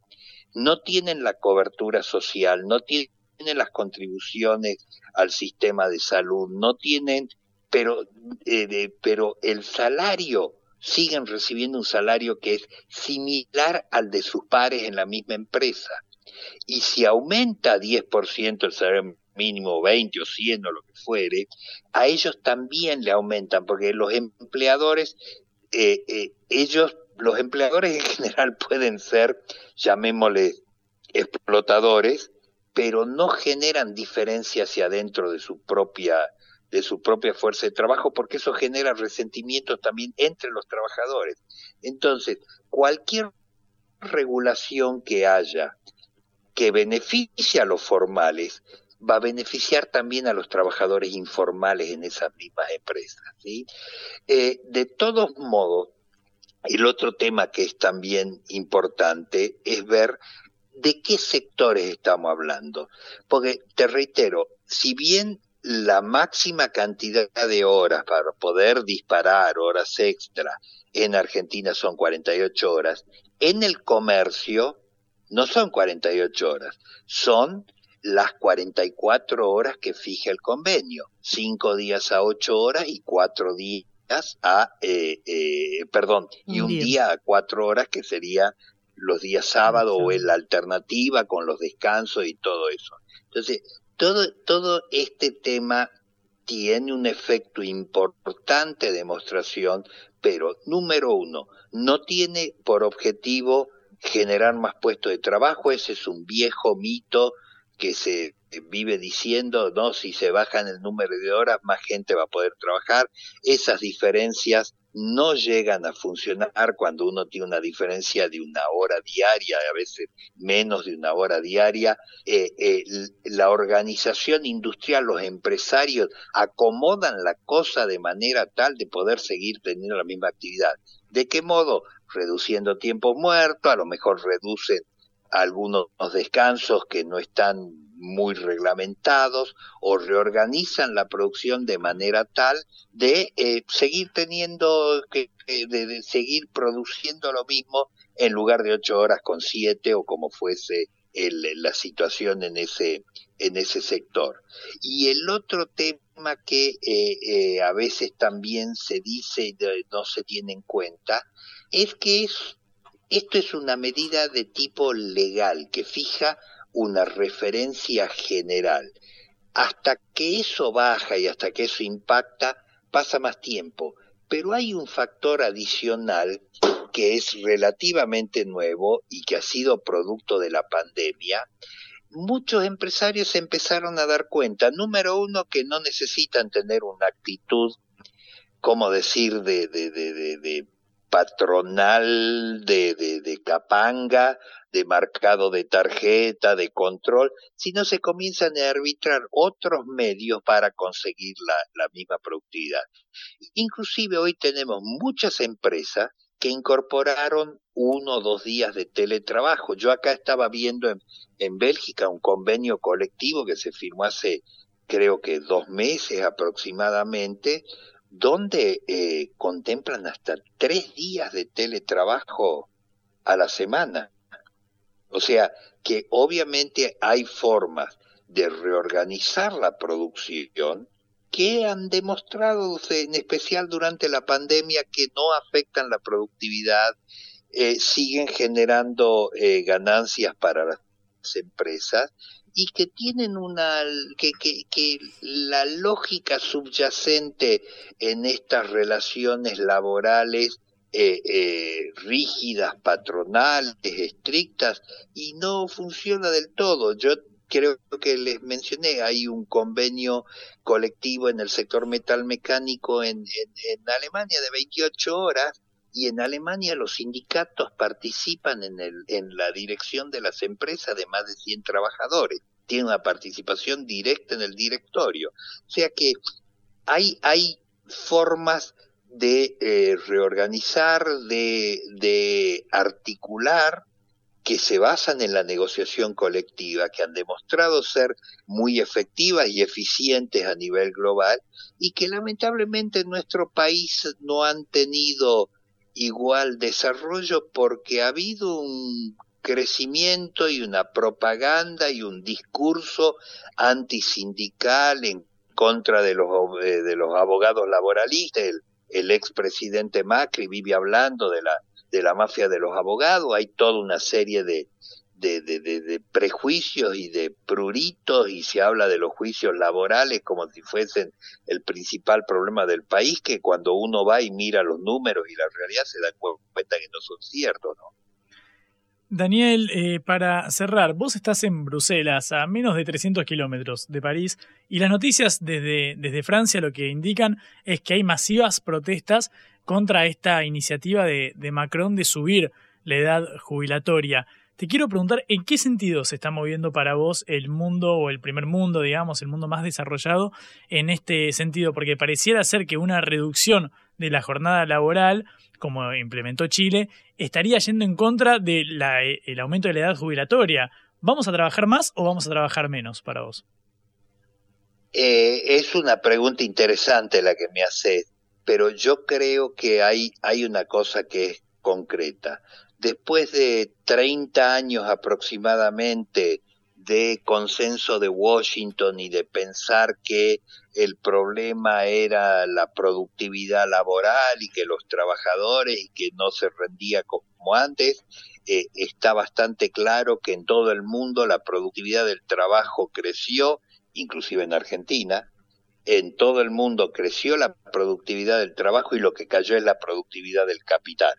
no tienen la cobertura social, no tienen las contribuciones al sistema de salud, no tienen, pero, eh, pero el salario siguen recibiendo un salario que es similar al de sus pares en la misma empresa. Y si aumenta 10% el salario mínimo, 20 o 100 o lo que fuere, a ellos también le aumentan, porque los empleadores, eh, eh, ellos, los empleadores en general [LAUGHS] pueden ser, llamémosle, explotadores, pero no generan diferencia hacia adentro de su propia de su propia fuerza de trabajo porque eso genera resentimientos también entre los trabajadores. Entonces, cualquier regulación que haya que beneficia a los formales, va a beneficiar también a los trabajadores informales en esas mismas empresas. ¿sí? Eh, de todos modos, el otro tema que es también importante es ver de qué sectores estamos hablando. Porque, te reitero, si bien la máxima cantidad de horas para poder disparar, horas extra, en Argentina son 48 horas, en el comercio no son 48 horas, son las 44 horas que fija el convenio, cinco días a ocho horas y cuatro días a, eh, eh, perdón, y un día. a cuatro horas que sería los días sábado o en la alternativa con los descansos y todo eso. Entonces, todo, todo este tema tiene un efecto importante de demostración, pero número uno, no tiene por objetivo generar más puestos de trabajo, ese es un viejo mito que se vive diciendo, no, si se bajan el número de horas, más gente va a poder trabajar. Esas diferencias no llegan a funcionar cuando uno tiene una diferencia de una hora diaria, a veces menos de una hora diaria. Eh, eh, la organización industrial, los empresarios acomodan la cosa de manera tal de poder seguir teniendo la misma actividad. ¿De qué modo? Reduciendo tiempo muerto, a lo mejor reducen algunos descansos que no están muy reglamentados o reorganizan la producción de manera tal de eh, seguir teniendo que de, seguir produciendo lo mismo en lugar de ocho horas con siete o como fuese el, la situación en ese en ese sector y el otro tema que eh, eh, a veces también se dice y no se tiene en cuenta es que es esto es una medida de tipo legal que fija una referencia general. Hasta que eso baja y hasta que eso impacta, pasa más tiempo. Pero hay un factor adicional que es relativamente nuevo y que ha sido producto de la pandemia, muchos empresarios empezaron a dar cuenta, número uno, que no necesitan tener una actitud, como decir, de, de, de, de patronal de, de, de, capanga, de marcado de tarjeta, de control, sino se comienzan a arbitrar otros medios para conseguir la, la misma productividad. Inclusive hoy tenemos muchas empresas que incorporaron uno o dos días de teletrabajo. Yo acá estaba viendo en, en Bélgica un convenio colectivo que se firmó hace creo que dos meses aproximadamente, donde eh, contemplan hasta tres días de teletrabajo a la semana. O sea, que obviamente hay formas de reorganizar la producción que han demostrado, en especial durante la pandemia, que no afectan la productividad, eh, siguen generando eh, ganancias para las empresas y que tienen una que, que, que la lógica subyacente en estas relaciones laborales eh, rígidas, patronales, estrictas, y no funciona del todo. Yo creo que les mencioné, hay un convenio colectivo en el sector metalmecánico en, en, en Alemania de 28 horas, y en Alemania los sindicatos participan en, el, en la dirección de las empresas de más de 100 trabajadores, tienen una participación directa en el directorio. O sea que hay, hay formas de eh, reorganizar, de, de articular, que se basan en la negociación colectiva, que han demostrado ser muy efectivas y eficientes a nivel global y que lamentablemente en nuestro país no han tenido igual desarrollo porque ha habido un crecimiento y una propaganda y un discurso antisindical en contra de los, eh, de los abogados laboralistas. El, el expresidente Macri vive hablando de la, de la mafia de los abogados. Hay toda una serie de, de, de, prejuicios y de pruritos y se habla de los juicios laborales como si fuesen el principal problema del país, que cuando uno va y mira los números y la realidad se da cuenta que no son ciertos, ¿no? Daniel, eh, para cerrar, vos estás en Bruselas, a menos de 300 kilómetros de París, y las noticias desde, desde Francia lo que indican es que hay masivas protestas contra esta iniciativa de, de Macron de subir la edad jubilatoria. Te quiero preguntar en qué sentido se está moviendo para vos el mundo o el primer mundo, digamos, el mundo más desarrollado en este sentido, porque pareciera ser que una reducción de la jornada laboral, como implementó Chile, estaría yendo en contra del aumento de la edad jubilatoria. ¿Vamos a trabajar más o vamos a trabajar menos para vos? Eh, es una pregunta interesante la que me hace, pero yo creo que hay, hay una cosa que es concreta. Después de 30 años aproximadamente de consenso de Washington y de pensar que el problema era la productividad laboral y que los trabajadores y que no se rendía como antes, eh, está bastante claro que en todo el mundo la productividad del trabajo creció, inclusive en Argentina, en todo el mundo creció la productividad del trabajo y lo que cayó es la productividad del capital.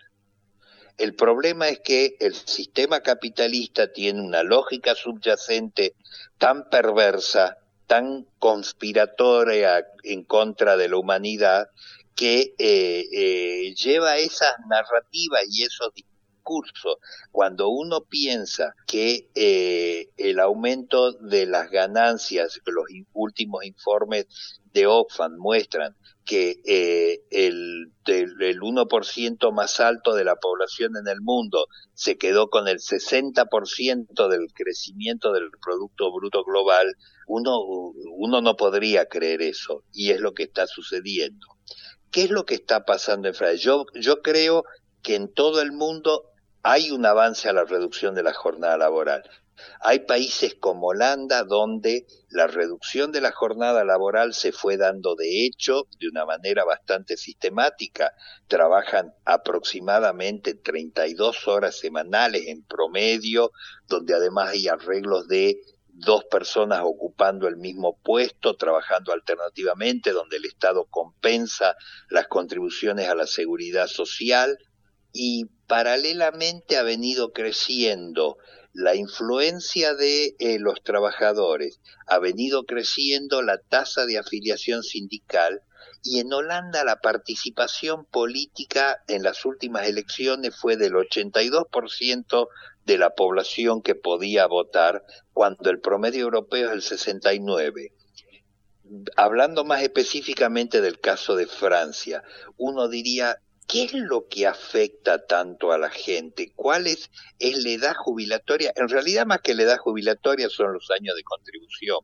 El problema es que el sistema capitalista tiene una lógica subyacente tan perversa, tan conspiratoria en contra de la humanidad, que eh, eh, lleva esas narrativas y esos discursos. Cuando uno piensa que eh, el aumento de las ganancias, los últimos informes de Oxfam muestran que eh, el, el 1% más alto de la población en el mundo se quedó con el 60% del crecimiento del Producto Bruto Global, uno, uno no podría creer eso, y es lo que está sucediendo. ¿Qué es lo que está pasando en Francia? Yo, yo creo que en todo el mundo hay un avance a la reducción de la jornada laboral. Hay países como Holanda donde la reducción de la jornada laboral se fue dando de hecho de una manera bastante sistemática. Trabajan aproximadamente 32 horas semanales en promedio, donde además hay arreglos de dos personas ocupando el mismo puesto, trabajando alternativamente, donde el Estado compensa las contribuciones a la seguridad social y paralelamente ha venido creciendo la influencia de eh, los trabajadores, ha venido creciendo la tasa de afiliación sindical y en Holanda la participación política en las últimas elecciones fue del 82% de la población que podía votar, cuando el promedio europeo es el 69%. Hablando más específicamente del caso de Francia, uno diría, ¿Qué es lo que afecta tanto a la gente? ¿Cuál es, la edad jubilatoria? En realidad más que la edad jubilatoria son los años de contribución,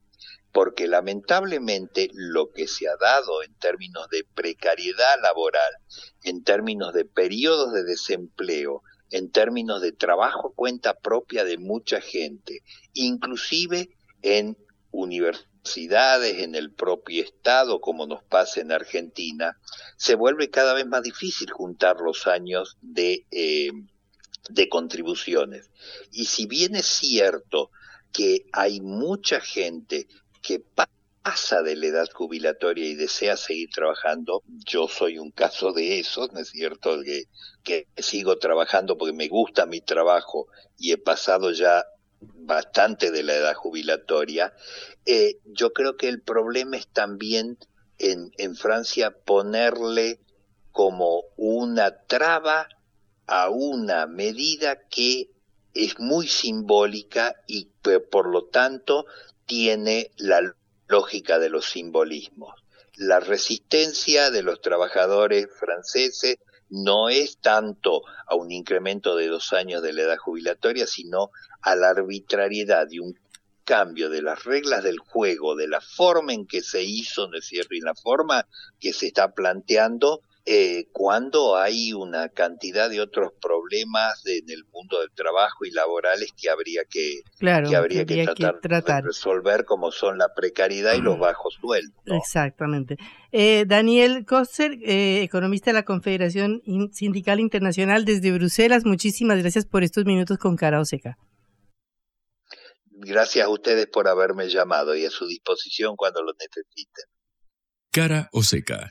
porque lamentablemente lo que se ha dado en términos de precariedad laboral, en términos de periodos de desempleo, en términos de trabajo cuenta propia de mucha gente, inclusive en universidades en el propio Estado, como nos pasa en Argentina, se vuelve cada vez más difícil juntar los años de, eh, de contribuciones. Y si bien es cierto que hay mucha gente que pasa de la edad jubilatoria y desea seguir trabajando, yo soy un caso de eso, ¿no es cierto? Que, que sigo trabajando porque me gusta mi trabajo y he pasado ya bastante de la edad jubilatoria, eh, yo creo que el problema es también en, en Francia ponerle como una traba a una medida que es muy simbólica y por lo tanto tiene la lógica de los simbolismos. La resistencia de los trabajadores franceses no es tanto a un incremento de dos años de la edad jubilatoria, sino a la arbitrariedad de un cambio de las reglas del juego, de la forma en que se hizo, ¿no es cierto? Y la forma que se está planteando eh, cuando hay una cantidad de otros problemas en el mundo del trabajo y laborales que habría que, que habría que tratar, de resolver, como son la precariedad y los bajos sueldos. Exactamente. Eh, Daniel Koster, eh, economista de la Confederación Sindical Internacional desde Bruselas, muchísimas gracias por estos minutos con Cara Oseca. Gracias a ustedes por haberme llamado y a su disposición cuando lo necesiten. Cara Oseca.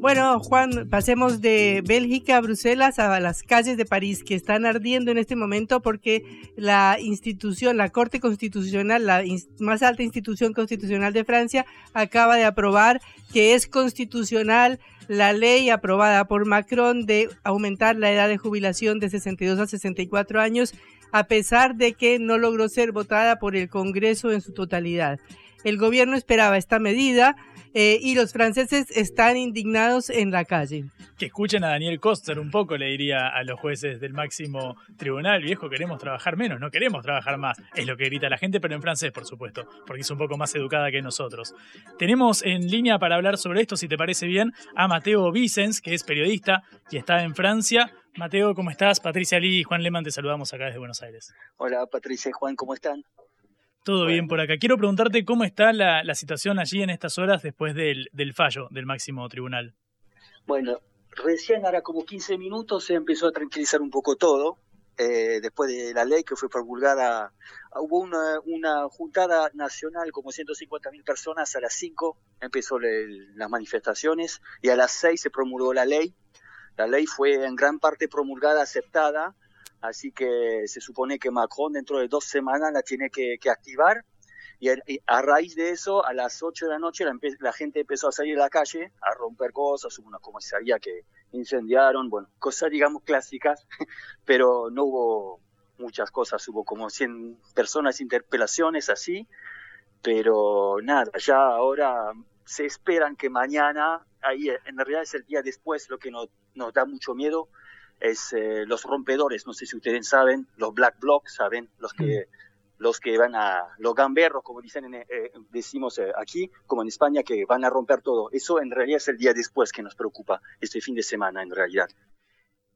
Bueno, Juan, pasemos de Bélgica a Bruselas a las calles de París que están ardiendo en este momento porque la institución, la Corte Constitucional, la más alta institución constitucional de Francia, acaba de aprobar que es constitucional la ley aprobada por Macron de aumentar la edad de jubilación de 62 a 64 años, a pesar de que no logró ser votada por el Congreso en su totalidad. El gobierno esperaba esta medida eh, y los franceses están indignados en la calle. Que escuchen a Daniel Koster un poco, le diría a los jueces del máximo tribunal, viejo, queremos trabajar menos, no queremos trabajar más. Es lo que grita la gente, pero en francés, por supuesto, porque es un poco más educada que nosotros. Tenemos en línea para hablar sobre esto, si te parece bien, a Mateo Vicens, que es periodista y está en Francia. Mateo, ¿cómo estás? Patricia Lee y Juan Leman, te saludamos acá desde Buenos Aires. Hola, Patricia y Juan, ¿cómo están? Todo bien por acá. Quiero preguntarte cómo está la, situación allí en estas horas después del, fallo del máximo tribunal. Bueno, recién ahora como 15 minutos se empezó a tranquilizar un poco todo. Eh, después de la ley que fue promulgada, hubo una, una juntada nacional como 150.000 personas, a las 5 empezó las manifestaciones y a las 6 se promulgó la ley. La ley fue en gran parte promulgada, aceptada, Así que se supone que Macron dentro de dos semanas la tiene que, activar. Y a, raíz de eso, a las 8 de la noche, la, gente empezó a salir a la calle a romper cosas, hubo una comisaría que incendiaron, bueno, cosas digamos clásicas, [LAUGHS] pero no hubo muchas cosas, hubo como 100 personas, interpelaciones así, pero nada, ya ahora se esperan que mañana, ahí en realidad es el día después lo que nos, nos da mucho miedo, es eh, los rompedores, no sé si ustedes saben, los black blocs, saben, los que mm. los que van a los gamberros, como dicen eh, decimos eh, aquí, como en España, que van a romper todo. Eso en realidad es el día después que nos preocupa, este fin de semana en realidad.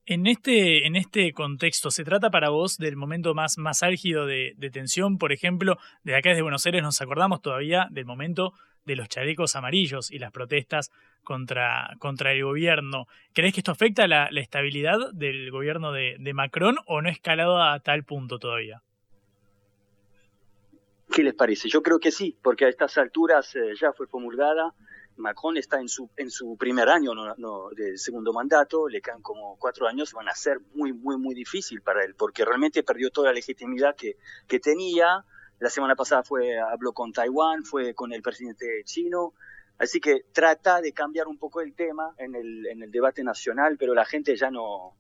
En este, en este contexto, ¿se trata para vos del momento más, más álgido de, de tensión? Por ejemplo, de acá desde Buenos Aires nos acordamos todavía del momento de los chalecos amarillos y las protestas contra, contra el gobierno. ¿Crees que esto afecta la, la estabilidad del gobierno de, Macron o no ha escalado a tal punto todavía? ¿Qué les parece? Yo creo que sí, porque a estas alturas eh, ya fue promulgada. Macron está en su, en su primer año no, de segundo mandato, le quedan como cuatro años, van a ser muy, muy, muy difícil para él, porque realmente perdió toda la legitimidad que, que tenía, la semana pasada fue, habló con Taiwán, fue con el presidente chino. Así que trata de cambiar un poco el tema en el, debate nacional, pero la gente ya no,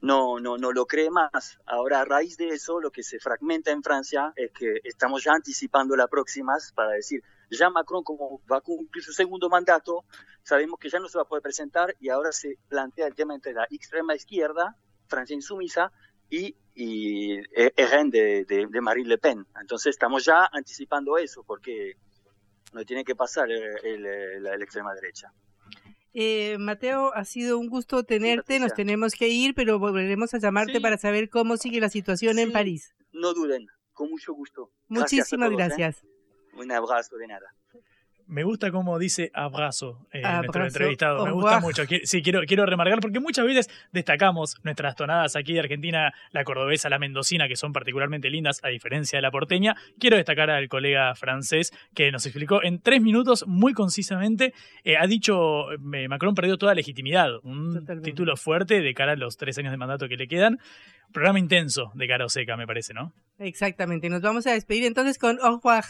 no, no, no lo cree más. Ahora, a raíz de eso, lo que se fragmenta en Francia es que estamos ya anticipando las próximas para decir, ya Macron como va a cumplir su segundo mandato, sabemos que ya no se va a poder presentar y ahora se plantea el tema entre la extrema izquierda, Francia insumisa, y, y RN de, de, Marine Le Pen. Entonces estamos ya anticipando eso, porque no tiene que pasar la, extrema derecha. Eh, Mateo, ha sido un gusto tenerte, nos tenemos que ir, pero volveremos a llamarte para saber cómo sigue la situación en París. No duden, con mucho gusto. Muchísimas gracias. ¿eh? Un abrazo de nada. Me gusta cómo dice abrazo en nuestro entrevistado. Me gusta mucho. Sí, quiero, quiero remarcar porque muchas veces destacamos nuestras tonadas aquí de Argentina, la cordobesa, la mendocina, que son particularmente lindas, a diferencia de la porteña. Quiero destacar al colega francés que nos explicó en tres minutos muy concisamente. Eh, ha dicho, eh, Macron perdió toda legitimidad. Un título fuerte de cara a los tres años de mandato que le quedan. Programa intenso de cara seca, me parece, ¿no? Exactamente. Nos vamos a despedir entonces con Au revoir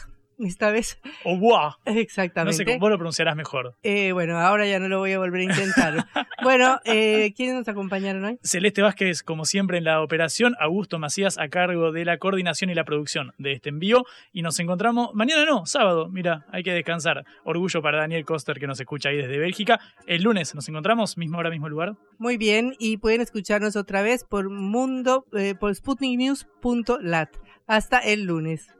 esta vez. O bois. Exactamente. No sé cómo vos lo pronunciarás mejor. Eh, bueno, ahora ya no lo voy a volver a intentar. [LAUGHS] bueno, eh, ¿quiénes nos acompañaron hoy? Celeste Vázquez, como siempre, en la operación. Augusto Macías, a cargo de la coordinación y la producción de este envío. Y nos encontramos mañana, no, sábado. Mira, hay que descansar. Orgullo para Daniel Koster, que nos escucha ahí desde Bélgica. El lunes nos encontramos, mismo hora, mismo lugar. Muy bien, y pueden escucharnos otra vez por mundo, eh, por sputniknews.lat. Hasta el lunes.